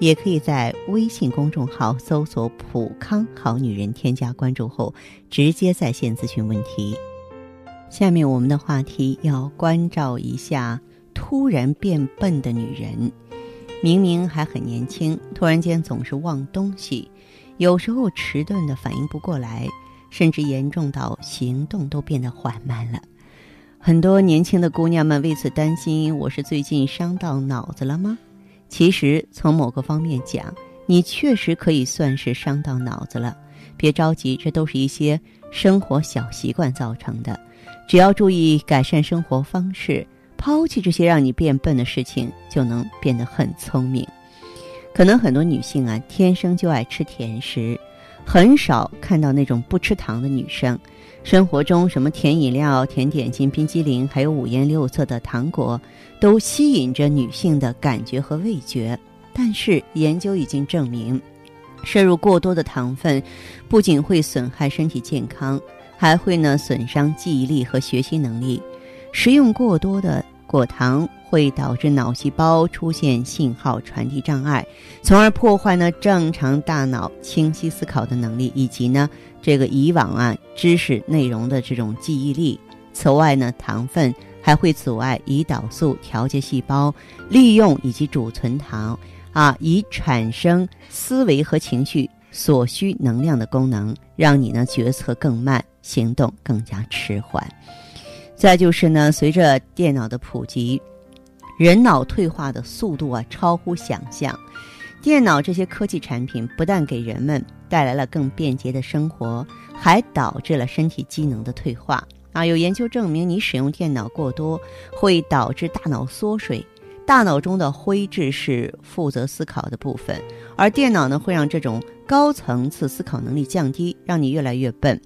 也可以在微信公众号搜索“普康好女人”，添加关注后直接在线咨询问题。下面我们的话题要关照一下突然变笨的女人。明明还很年轻，突然间总是忘东西，有时候迟钝的反应不过来，甚至严重到行动都变得缓慢了。很多年轻的姑娘们为此担心：我是最近伤到脑子了吗？其实，从某个方面讲，你确实可以算是伤到脑子了。别着急，这都是一些生活小习惯造成的。只要注意改善生活方式，抛弃这些让你变笨的事情，就能变得很聪明。可能很多女性啊，天生就爱吃甜食，很少看到那种不吃糖的女生。生活中什么甜饮料、甜点心、冰激凌，还有五颜六色的糖果，都吸引着女性的感觉和味觉。但是研究已经证明，摄入过多的糖分，不仅会损害身体健康，还会呢损伤记忆力和学习能力。食用过多的果糖会导致脑细胞出现信号传递障碍，从而破坏呢正常大脑清晰思考的能力，以及呢。这个以往啊知识内容的这种记忆力。此外呢，糖分还会阻碍胰岛素调节细胞利用以及储存糖啊，以产生思维和情绪所需能量的功能，让你呢决策更慢，行动更加迟缓。再就是呢，随着电脑的普及，人脑退化的速度啊超乎想象。电脑这些科技产品不但给人们带来了更便捷的生活，还导致了身体机能的退化啊！有研究证明，你使用电脑过多会导致大脑缩水。大脑中的灰质是负责思考的部分，而电脑呢会让这种高层次思考能力降低，让你越来越笨。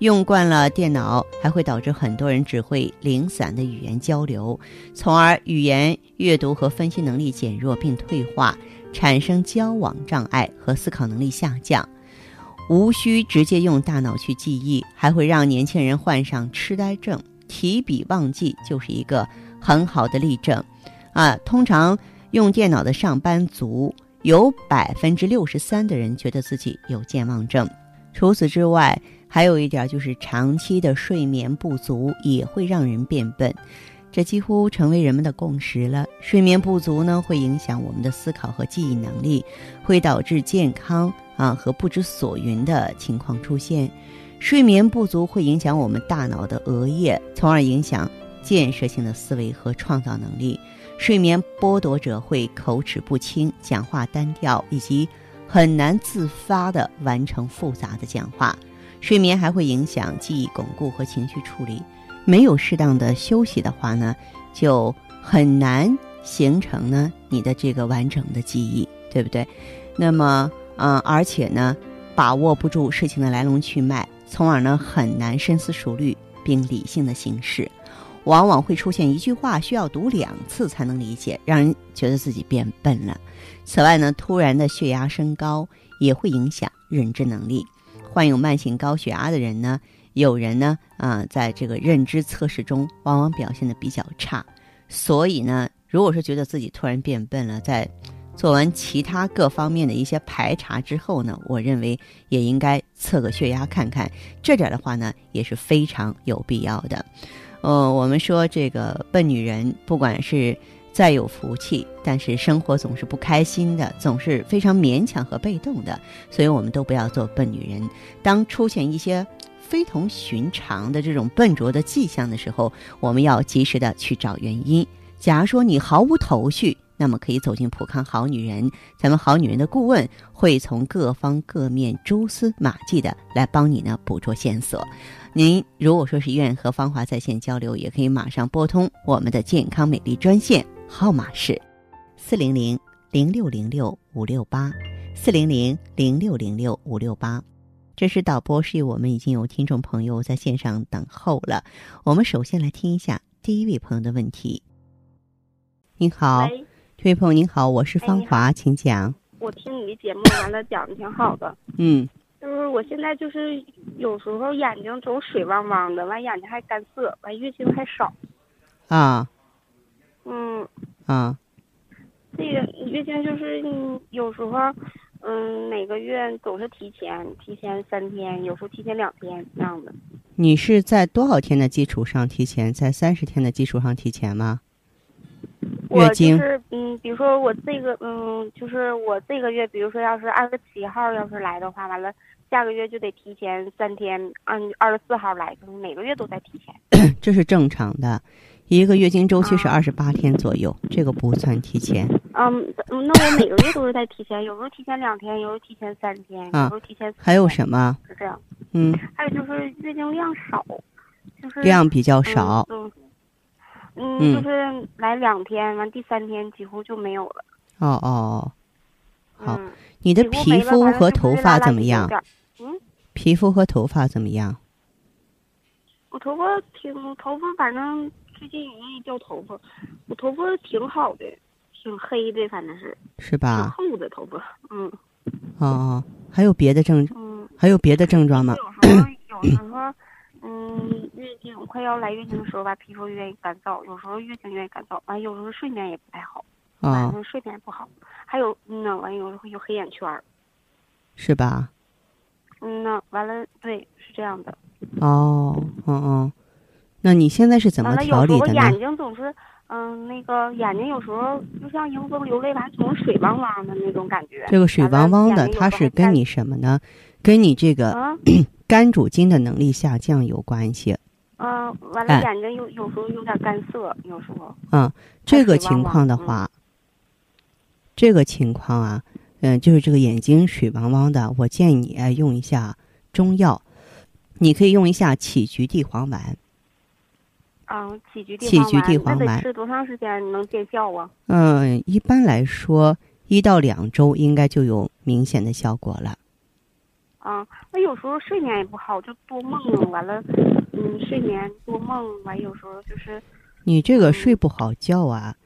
用惯了电脑，还会导致很多人只会零散的语言交流，从而语言阅读和分析能力减弱并退化。产生交往障碍和思考能力下降，无需直接用大脑去记忆，还会让年轻人患上痴呆症、提笔忘记，就是一个很好的例证。啊，通常用电脑的上班族，有百分之六十三的人觉得自己有健忘症。除此之外，还有一点就是长期的睡眠不足也会让人变笨。这几乎成为人们的共识了。睡眠不足呢，会影响我们的思考和记忆能力，会导致健康啊和不知所云的情况出现。睡眠不足会影响我们大脑的额叶，从而影响建设性的思维和创造能力。睡眠剥夺者会口齿不清、讲话单调，以及很难自发地完成复杂的讲话。睡眠还会影响记忆巩固和情绪处理。没有适当的休息的话呢，就很难形成呢你的这个完整的记忆，对不对？那么，嗯，而且呢，把握不住事情的来龙去脉，从而呢很难深思熟虑并理性的行事，往往会出现一句话需要读两次才能理解，让人觉得自己变笨了。此外呢，突然的血压升高也会影响认知能力，患有慢性高血压的人呢。有人呢，啊，在这个认知测试中，往往表现的比较差，所以呢，如果说觉得自己突然变笨了，在做完其他各方面的一些排查之后呢，我认为也应该测个血压看看，这点的话呢，也是非常有必要的。呃，我们说这个笨女人，不管是再有福气，但是生活总是不开心的，总是非常勉强和被动的，所以我们都不要做笨女人。当出现一些非同寻常的这种笨拙的迹象的时候，我们要及时的去找原因。假如说你毫无头绪，那么可以走进普康好女人，咱们好女人的顾问会从各方各面蛛丝马迹的来帮你呢捕捉线索。您如果说是愿意和芳华在线交流，也可以马上拨通我们的健康美丽专线，号码是四零零零六零六五六八四零零零六零六五六八。这是导播示意我们已经有听众朋友在线上等候了。我们首先来听一下第一位朋友的问题。您好，这位朋友您好，我是芳华，请讲。我听你的节目完了，讲的挺好的。嗯。就是我现在就是有时候眼睛总水汪汪的，完眼睛还干涩，完月经还少。啊。嗯。啊。这个月经就是有时候，嗯，每个月总是提前，提前三天，有时候提前两天这样的。你是在多少天的基础上提前？在三十天的基础上提前吗？我就是嗯，比如说我这个嗯，就是我这个月，比如说要是二十七号要是来的话，完了下个月就得提前三天，按二十四号来，每个月都在提前。这是正常的，一个月经周期是二十八天左右，这个不算提前。嗯，那我每个月都是在提前，有时候提前两天，有时候提前三天，有时候提前。还有什么？是这样。嗯。还有就是月经量少，就是量比较少。嗯，就是来两天，完第三天几乎就没有了。哦哦，好，你的皮肤和头发怎么样？嗯，皮肤和头发怎么样？我头发挺，头发反正最近容易掉头发。我头发挺好的，挺黑的，反正是。是吧？挺厚的头发，嗯。哦哦，还有别的症？嗯。还有别的症状吗？有时候，有时候。嗯，月经快要来月经的时候吧，皮肤愿意干燥；有时候月经愿意干燥，完有时候睡眠也不太好，晚上睡眠不好，还有嗯呢，完有时候有黑眼圈儿，是吧？嗯呢，完了，对，是这样的。哦，嗯嗯，那你现在是怎么调理的呢？眼睛总是，嗯，那个眼睛有时候就像迎风流泪完，总是水汪汪的那种感觉。这个水汪汪的，它是跟你什么呢？跟你这个。肝主筋的能力下降有关系。嗯，完了，眼睛有有时候有点干涩，有时候。嗯，这个情况的话，这个情况啊，嗯，就是这个眼睛水汪汪的，我建议你用一下中药，你可以用一下杞菊地黄丸。嗯，杞菊地杞菊地黄丸吃多长时间能见效啊？嗯，一般来说，一到两周应该就有明显的效果了。啊，那有时候睡眠也不好，就多梦，完了，嗯，睡眠多梦，完有时候就是。你这个睡不好觉啊，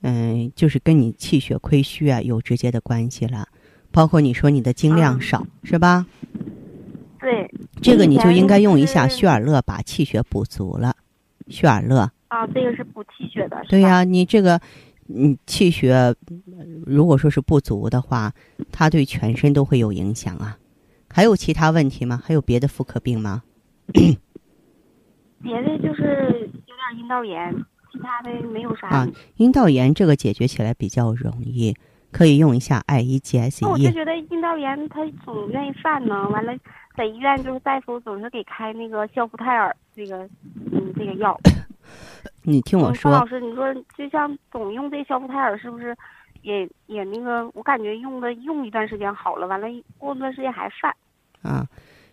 嗯，就是跟你气血亏虚啊有直接的关系了，包括你说你的精量少，是吧？对。这个你就应该用一下血尔乐，把气血补足了。血尔乐。啊，这个是补气血的。对呀，你这个，嗯，气血如果说是不足的话，它对全身都会有影响啊。还有其他问题吗？还有别的妇科病吗？别的就是有点阴道炎，其他的没有啥。啊，阴道炎这个解决起来比较容易，可以用一下 I E G S E。我就觉得阴道炎它总愿意犯呢，完了在医院就是大夫总是给开那个肖夫泰尔这个嗯这个药。你听我说，老师，你说就像总用这肖夫泰尔是不是也也那个？我感觉用的用一段时间好了，完了过段时间还犯。啊，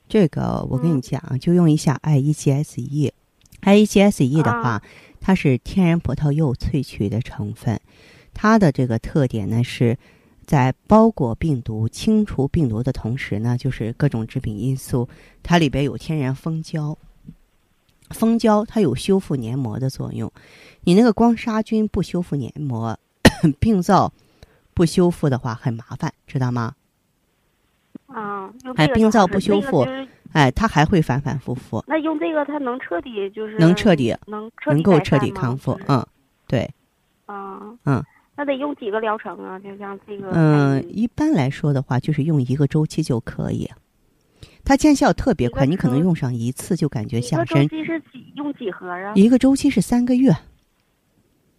这个我跟你讲，就用一下 I E G S E，I E G S E 的话，它是天然葡萄柚萃取的成分，它的这个特点呢是在包裹病毒、清除病毒的同时呢，就是各种致病因素，它里边有天然蜂胶，蜂胶它有修复黏膜的作用，你那个光杀菌不修复黏膜，病灶不修复的话很麻烦，知道吗？啊，哎，病灶不修复，哎，它还会反反复复。那用这个，它能彻底就是能彻底能能够彻底康复，嗯，对，啊，嗯，那得用几个疗程啊？就像这个，嗯，一般来说的话，就是用一个周期就可以。它见效特别快，你可能用上一次就感觉下身。一个周期是几用几盒啊？一个周期是三个月。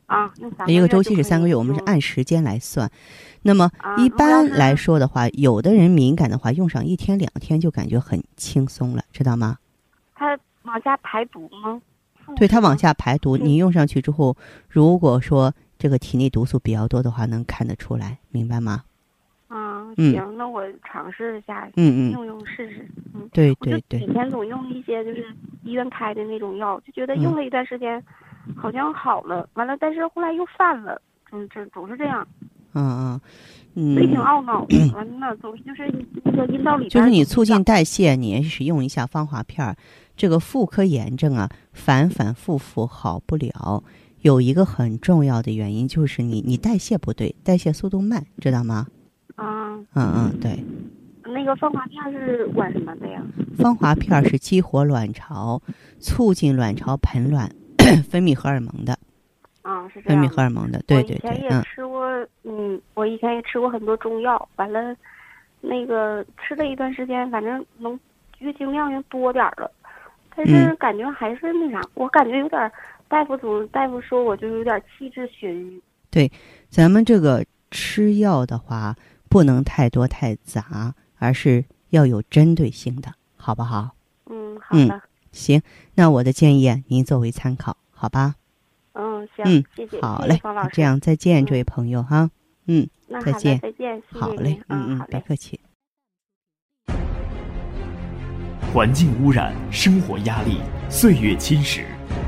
啊，一个周期是三个月，我们是按时间来算。那么一般来说的话，有的人敏感的话，用上一天两天就感觉很轻松了，知道吗？它往下排毒吗？对，它往下排毒。你用上去之后，如果说这个体内毒素比较多的话，能看得出来，明白吗？啊，行，那我尝试一下，嗯嗯，用用试试。嗯，对对对。以前总用一些就是医院开的那种药，就觉得用了一段时间。好像好了，完了，但是后来又犯了，总总总是这样。嗯嗯，嗯挺懊恼的，完了总是就是那个阴道里就是你促进代谢，你使用一下芳华片儿。这个妇科炎症啊，反反复复好不了，有一个很重要的原因就是你你代谢不对，代谢速度慢，知道吗？啊，嗯嗯，对。那个芳华片是管什么的呀？芳华片是激活卵巢，促进卵巢盆卵分泌荷尔蒙的。啊，是这样分泌荷尔蒙的，对对对。我以前也吃过，嗯，我以前也吃过很多中药，完了，那个吃了一段时间，反正能月经量又多点了。但是感觉还是那啥，我感觉有点，大夫总大夫说我就有点气滞血瘀。对，咱们这个吃药的话，不能太多太杂，而是要有针对性的，好不好？嗯，好的。行，那我的建议您作为参考，好吧？嗯，行，嗯，谢谢，好嘞，这样再见，这位朋友哈，嗯，再见，再见，好嘞，嗯嗯，别客气。环境污染、生活压力、岁月侵蚀，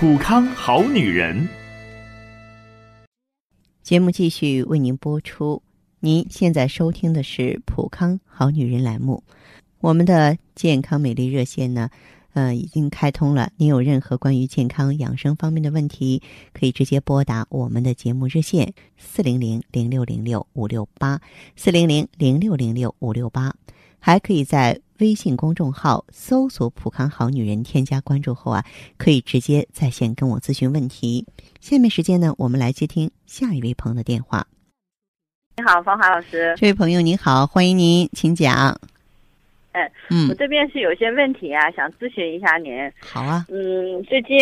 普康好女人。节目继续为您播出。您现在收听的是普康好女人栏目。我们的健康美丽热线呢，呃，已经开通了。您有任何关于健康养生方面的问题，可以直接拨打我们的节目热线四零零零六零六五六八四零零零六零六五六八。还可以在微信公众号搜索“普康好女人”，添加关注后啊，可以直接在线跟我咨询问题。下面时间呢，我们来接听下一位朋友的电话。你好，芳华老师。这位朋友您好，欢迎您，请讲。哎，嗯，我这边是有些问题啊，想咨询一下您。好啊。嗯，最近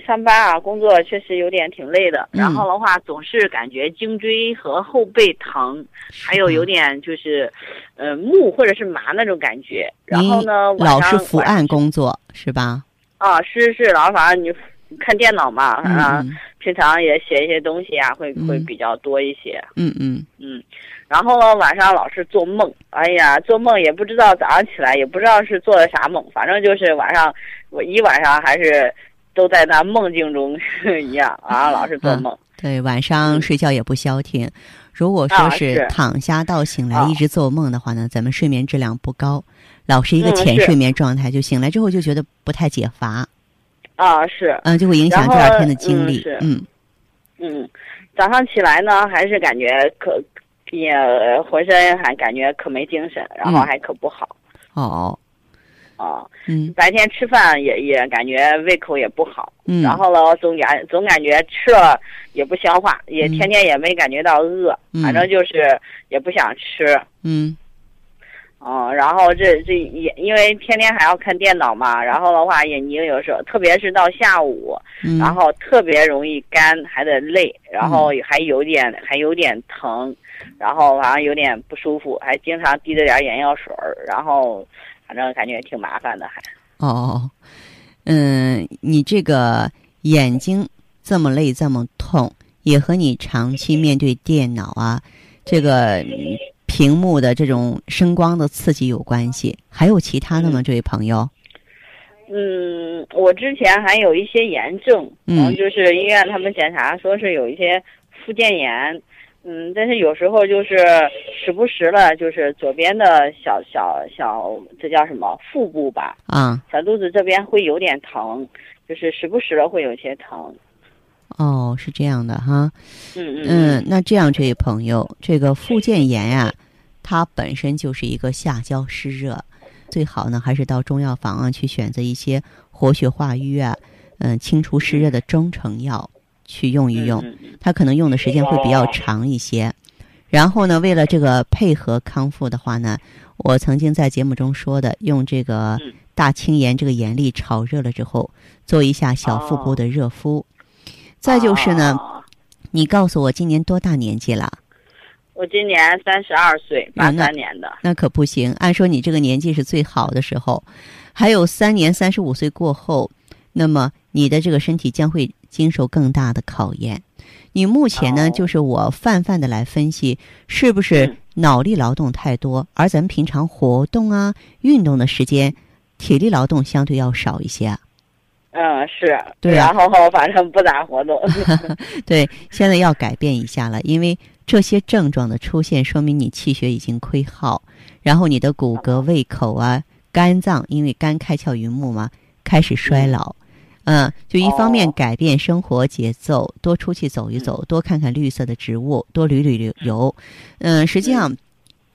上班啊，工作确实有点挺累的。然后的话，总是感觉颈椎和后背疼，还有有点就是，呃，木或者是麻那种感觉。然后呢，老是伏案工作是吧？啊，是是，老反正你看电脑嘛，啊，平常也写一些东西啊，会会比较多一些。嗯嗯嗯。然后呢，晚上老是做梦，哎呀，做梦也不知道早上起来也不知道是做的啥梦，反正就是晚上我一晚上还是都在那梦境中一样啊，老是做梦。对，晚上睡觉也不消停。如果说是躺下到醒来一直做梦的话呢，咱们睡眠质量不高，老是一个浅睡眠状态，就醒来之后就觉得不太解乏。啊，是。嗯，就会影响第二天的精力。嗯。嗯，早上起来呢，还是感觉可。也浑身还感觉可没精神，然后还可不好。哦，哦，嗯，白天吃饭也也感觉胃口也不好。嗯，然后了，总感总感觉吃了也不消化，也天天也没感觉到饿，反正就是也不想吃。嗯。哦，然后这这也因为天天还要看电脑嘛，然后的话眼睛有时候，特别是到下午，然后特别容易干，还得累，然后还有点还有点疼，然后反正有点不舒服，还经常滴着点眼药水儿，然后反正感觉挺麻烦的还。哦，嗯，你这个眼睛这么累这么痛，也和你长期面对电脑啊，这个。屏幕的这种声光的刺激有关系，还有其他的吗？这位朋友？嗯，我之前还有一些炎症，嗯，就是医院他们检查说是有一些附件炎，嗯，但是有时候就是时不时的，就是左边的小小小，这叫什么腹部吧？啊，小肚子这边会有点疼，就是时不时的会有些疼。哦，是这样的哈。嗯嗯嗯，那这样，这位朋友，这个附件炎呀。它本身就是一个下焦湿热，最好呢还是到中药房啊去选择一些活血化瘀啊，嗯，清除湿热的中成药去用一用，它可能用的时间会比较长一些。然后呢，为了这个配合康复的话呢，我曾经在节目中说的，用这个大青盐这个盐粒炒热了之后，做一下小腹部的热敷。再就是呢，你告诉我今年多大年纪了？我今年三十二岁，八三年的。那可不行，按说你这个年纪是最好的时候，还有三年，三十五岁过后，那么你的这个身体将会经受更大的考验。你目前呢，就是我泛泛的来分析，是不是脑力劳动太多，而咱们平常活动啊、运动的时间，体力劳动相对要少一些。嗯，是对，然后反正不咋活动。对，现在要改变一下了，因为这些症状的出现，说明你气血已经亏耗，然后你的骨骼、胃口啊、肝脏，因为肝开窍于目嘛，开始衰老。嗯，就一方面改变生活节奏，多出去走一走，多看看绿色的植物，多旅旅旅游。嗯，实际上，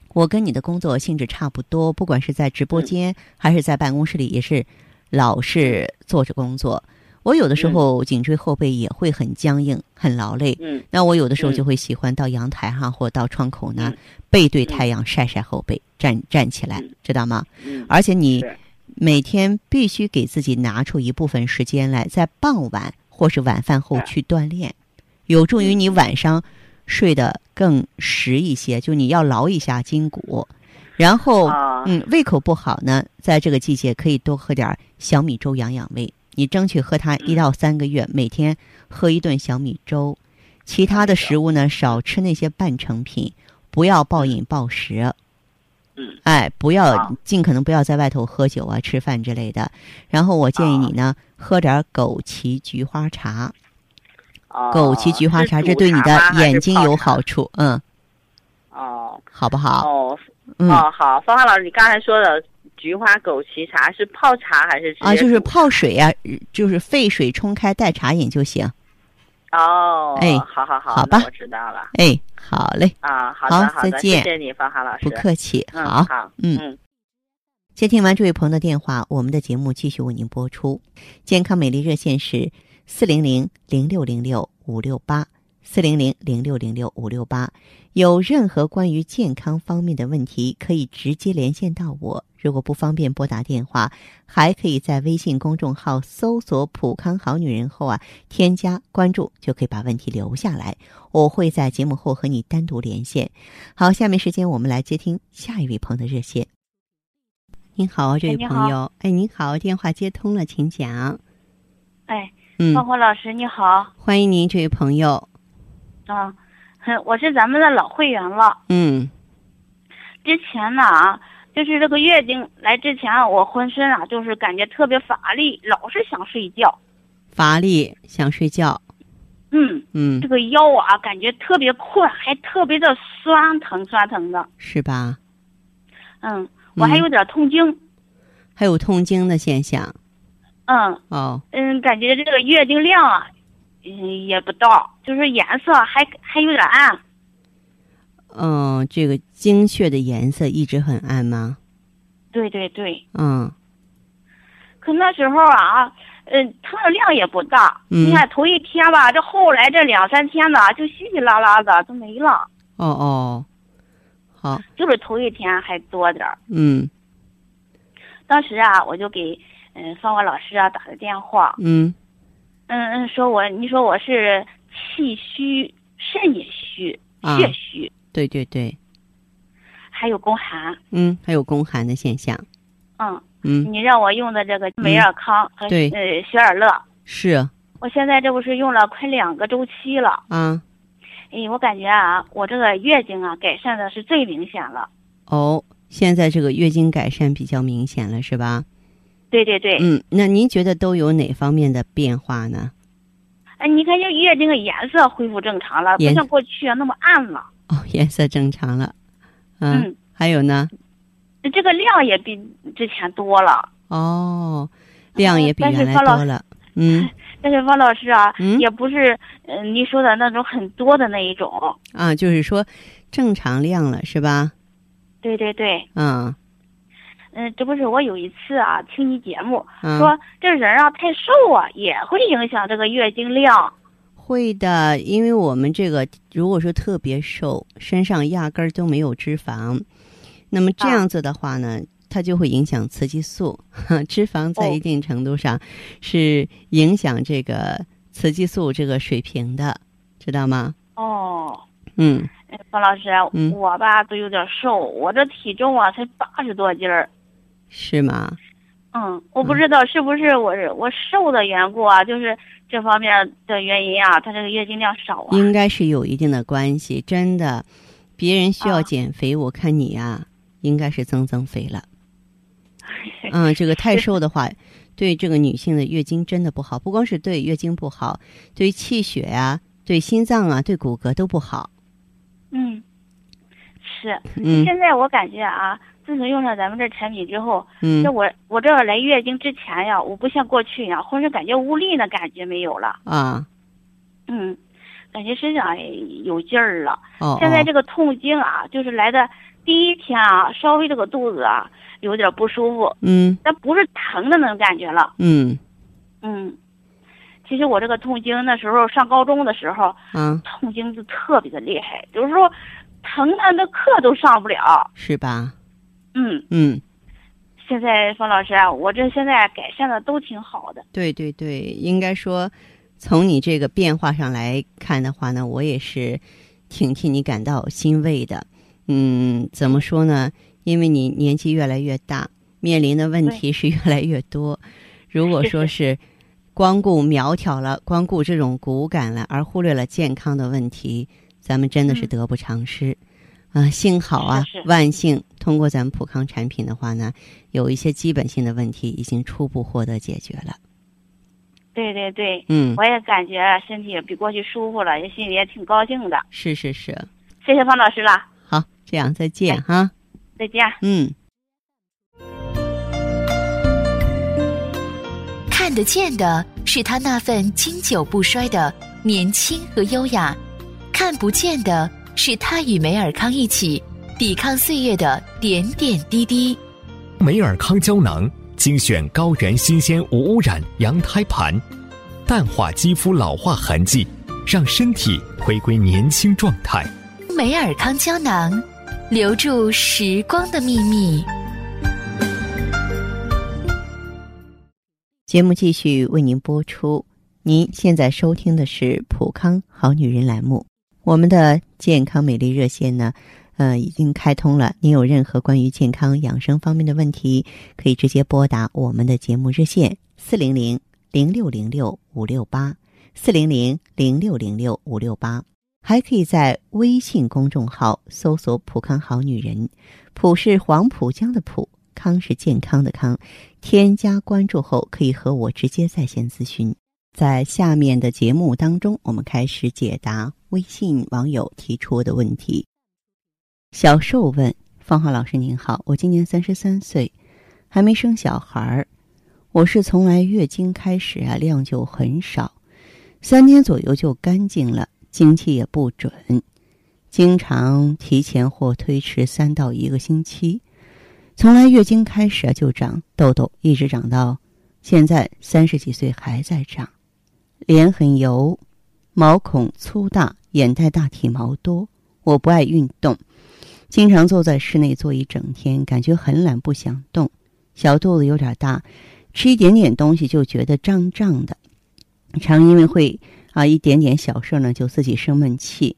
我跟你的工作性质差不多，不管是在直播间还是在办公室里，也是。老是坐着工作，我有的时候颈椎后背也会很僵硬、很劳累。嗯，那我有的时候就会喜欢到阳台哈，或到窗口呢，背对太阳晒晒后背，站站起来，知道吗？嗯。而且你每天必须给自己拿出一部分时间来，在傍晚或是晚饭后去锻炼，有助于你晚上睡得更实一些。就你要劳一下筋骨。然后，嗯，胃口不好呢，在这个季节可以多喝点小米粥养养胃。你争取喝它一到三个月，每天喝一顿小米粥。其他的食物呢，少吃那些半成品，不要暴饮暴食。嗯，哎，不要尽可能不要在外头喝酒啊、吃饭之类的。然后我建议你呢，喝点枸杞菊花茶。枸杞菊花茶这对你的眼睛有好处。嗯。哦。好不好？哦。哦，好，芳芳老师，你刚才说的菊花枸杞茶是泡茶还是？啊，就是泡水呀，就是沸水冲开代茶饮就行。哦，哎，好好好，好吧，我知道了。哎，好嘞。啊，好的，好的，再见。谢谢你，方涵老师。不客气。好，好，嗯。接听完这位朋友的电话，我们的节目继续为您播出。健康美丽热线是四零零零六零六五六八。四零零零六零六五六八，有任何关于健康方面的问题，可以直接连线到我。如果不方便拨打电话，还可以在微信公众号搜索“普康好女人”后啊，添加关注，就可以把问题留下来。我会在节目后和你单独连线。好，下面时间我们来接听下一位朋友的热线。您好，这位朋友，哎，您好，电话接通了，请讲。哎，嗯，芳华老师，你好，欢迎您，这位朋友。啊，我是咱们的老会员了。嗯，之前呢啊，就是这个月经来之前，我浑身啊就是感觉特别乏力，老是想睡觉。乏力想睡觉。嗯嗯，这个腰啊感觉特别困，还特别的酸疼酸疼的。是吧？嗯，我还有点痛经。还有痛经的现象。嗯。哦。嗯，感觉这个月经量啊。嗯，也不到，就是颜色还还有点暗。嗯，这个精血的颜色一直很暗吗？对对对。嗯。可那时候啊，嗯，它的量也不大。嗯。你看头一天吧，这后来这两三天呢，就稀稀拉拉的都没了。哦哦。好。就是头一天还多点儿。嗯。当时啊，我就给嗯芳华老师啊打的电话。嗯。嗯嗯，说我你说我是气虚、肾也虚、血虚，对对对，还有宫寒，嗯，还有宫寒的现象，嗯。嗯，你让我用的这个美尔康和呃雪尔乐，是，我现在这不是用了快两个周期了，啊，哎，我感觉啊，我这个月经啊改善的是最明显了，哦，现在这个月经改善比较明显了，是吧？对对对，嗯，那您觉得都有哪方面的变化呢？哎，你看这月经的颜色恢复正常了，不像过去那么暗了。哦，颜色正常了。嗯，还有呢？这个量也比之前多了。哦，量也比原来多了。嗯。但是方老师啊，也不是嗯你说的那种很多的那一种。啊，就是说正常量了，是吧？对对对。嗯。嗯，这不是我有一次啊，听你节目说这人啊太瘦啊，也会影响这个月经量。会的，因为我们这个如果说特别瘦，身上压根儿都没有脂肪，那么这样子的话呢，它就会影响雌激素。脂肪在一定程度上是影响这个雌激素这个水平的，知道吗？哦。嗯。方老师，我吧都有点瘦，我这体重啊才八十多斤儿。是吗？嗯，我不知道是不是我我瘦的缘故啊，就是这方面的原因啊，他这个月经量少啊。应该是有一定的关系，真的。别人需要减肥，我看你呀，应该是增增肥了。嗯，这个太瘦的话，对这个女性的月经真的不好，不光是对月经不好，对气血呀、对心脏啊、对骨骼都不好。嗯，是。嗯。现在我感觉啊，自从用上咱们这产品之后，嗯，这我我这来月经之前呀，我不像过去一样，浑身感觉无力的感觉没有了。啊。嗯。感觉身上有劲儿了。哦。现在这个痛经啊，就是来的第一天啊，稍微这个肚子啊有点不舒服。嗯。但不是疼的那种感觉了。嗯。嗯。其实我这个痛经那时候上高中的时候，嗯，痛经就特别的厉害，就是说疼的那课都上不了。是吧？嗯。嗯。现在方老师啊，我这现在改善的都挺好的。对对对，应该说。从你这个变化上来看的话呢，我也是挺替你感到欣慰的。嗯，怎么说呢？因为你年纪越来越大，面临的问题是越来越多。如果说是光顾苗条了，光顾这种骨感了，而忽略了健康的问题，咱们真的是得不偿失。啊，幸好啊，万幸，通过咱们普康产品的话呢，有一些基本性的问题已经初步获得解决了。对对对，嗯，我也感觉身体比过去舒服了，也心里也挺高兴的。是是是，谢谢方老师了。好，这样再见哈。再见。嗯。看得见的是他那份经久不衰的年轻和优雅，看不见的是他与梅尔康一起抵抗岁月的点点滴滴。梅尔康胶囊。精选高原新鲜无污染羊胎盘，淡化肌肤老化痕迹，让身体回归年轻状态。梅尔康胶囊，留住时光的秘密。节目继续为您播出。您现在收听的是《普康好女人》栏目，我们的健康美丽热线呢？呃，已经开通了。您有任何关于健康养生方面的问题，可以直接拨打我们的节目热线四零零零六零六五六八四零零零六零六五六八，还可以在微信公众号搜索“浦康好女人”，浦是黄浦江的浦，康是健康的康。添加关注后，可以和我直接在线咨询。在下面的节目当中，我们开始解答微信网友提出的问题。小寿问方浩老师您好，我今年三十三岁，还没生小孩儿。我是从来月经开始啊量就很少，三天左右就干净了，经期也不准，经常提前或推迟三到一个星期。从来月经开始啊就长痘痘，一直长到现在三十几岁还在长，脸很油，毛孔粗大，眼袋大，体毛多。我不爱运动。经常坐在室内坐一整天，感觉很懒，不想动。小肚子有点大，吃一点点东西就觉得胀胀的。常因为会啊一点点小事呢就自己生闷气。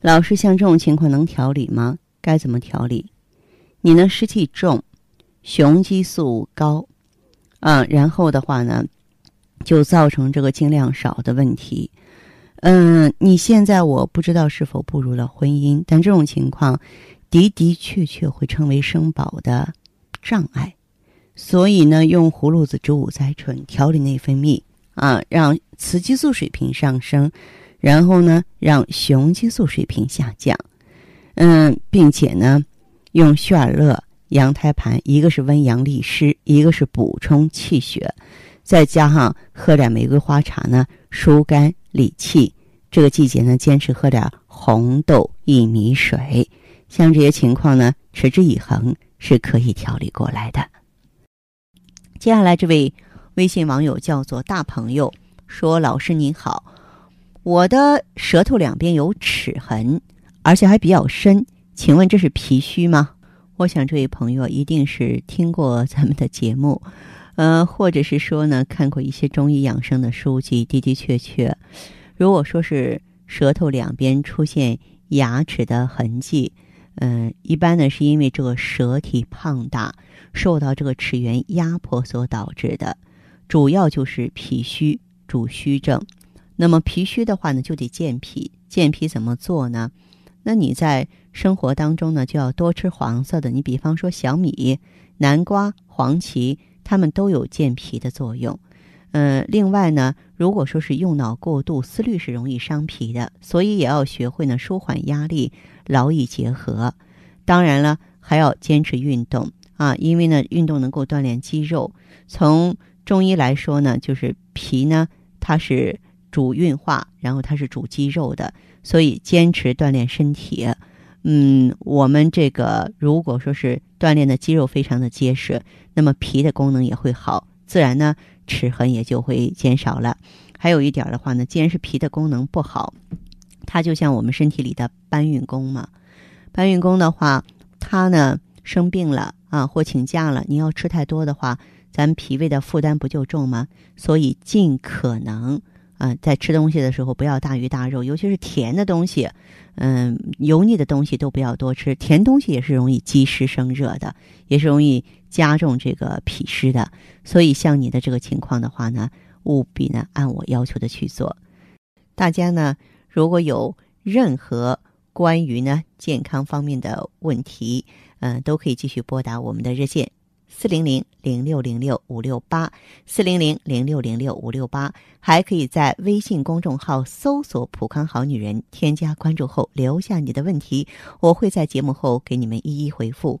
老师，像这种情况能调理吗？该怎么调理？你呢湿气重，雄激素高，啊，然后的话呢，就造成这个经量少的问题。嗯，你现在我不知道是否步入了婚姻，但这种情况。的的确确会成为生宝的障碍，所以呢，用葫芦籽植物甾醇调理内分泌啊，让雌激素水平上升，然后呢，让雄激素水平下降。嗯，并且呢，用血尔乐羊胎盘，一个是温阳利湿，一个是补充气血，再加上喝点玫瑰花茶呢，疏肝理气。这个季节呢，坚持喝点红豆薏米水。像这些情况呢，持之以恒是可以调理过来的。接下来这位微信网友叫做大朋友说：“老师您好，我的舌头两边有齿痕，而且还比较深，请问这是脾虚吗？”我想这位朋友一定是听过咱们的节目，呃，或者是说呢看过一些中医养生的书籍。的的确确，如果说是舌头两边出现。牙齿的痕迹，嗯，一般呢是因为这个舌体胖大，受到这个齿源压迫所导致的，主要就是脾虚主虚症。那么脾虚的话呢，就得健脾。健脾怎么做呢？那你在生活当中呢，就要多吃黄色的。你比方说小米、南瓜、黄芪，它们都有健脾的作用。嗯，另外呢，如果说是用脑过度、思虑是容易伤脾的，所以也要学会呢舒缓压力，劳逸结合。当然了，还要坚持运动啊，因为呢，运动能够锻炼肌肉。从中医来说呢，就是脾呢，它是。主运化，然后它是主肌肉的，所以坚持锻炼身体。嗯，我们这个如果说是锻炼的肌肉非常的结实，那么脾的功能也会好，自然呢齿痕也就会减少了。还有一点的话呢，既然是脾的功能不好，它就像我们身体里的搬运工嘛。搬运工的话，他呢生病了啊，或请假了，你要吃太多的话，咱脾胃的负担不就重吗？所以尽可能。啊，在吃东西的时候不要大鱼大肉，尤其是甜的东西，嗯，油腻的东西都不要多吃。甜东西也是容易积湿生热的，也是容易加重这个脾湿的。所以像你的这个情况的话呢，务必呢按我要求的去做。大家呢如果有任何关于呢健康方面的问题，嗯，都可以继续拨打我们的热线。四零零零六零六五六八，四零零零六零六五六八，还可以在微信公众号搜索“普康好女人”，添加关注后留下你的问题，我会在节目后给你们一一回复。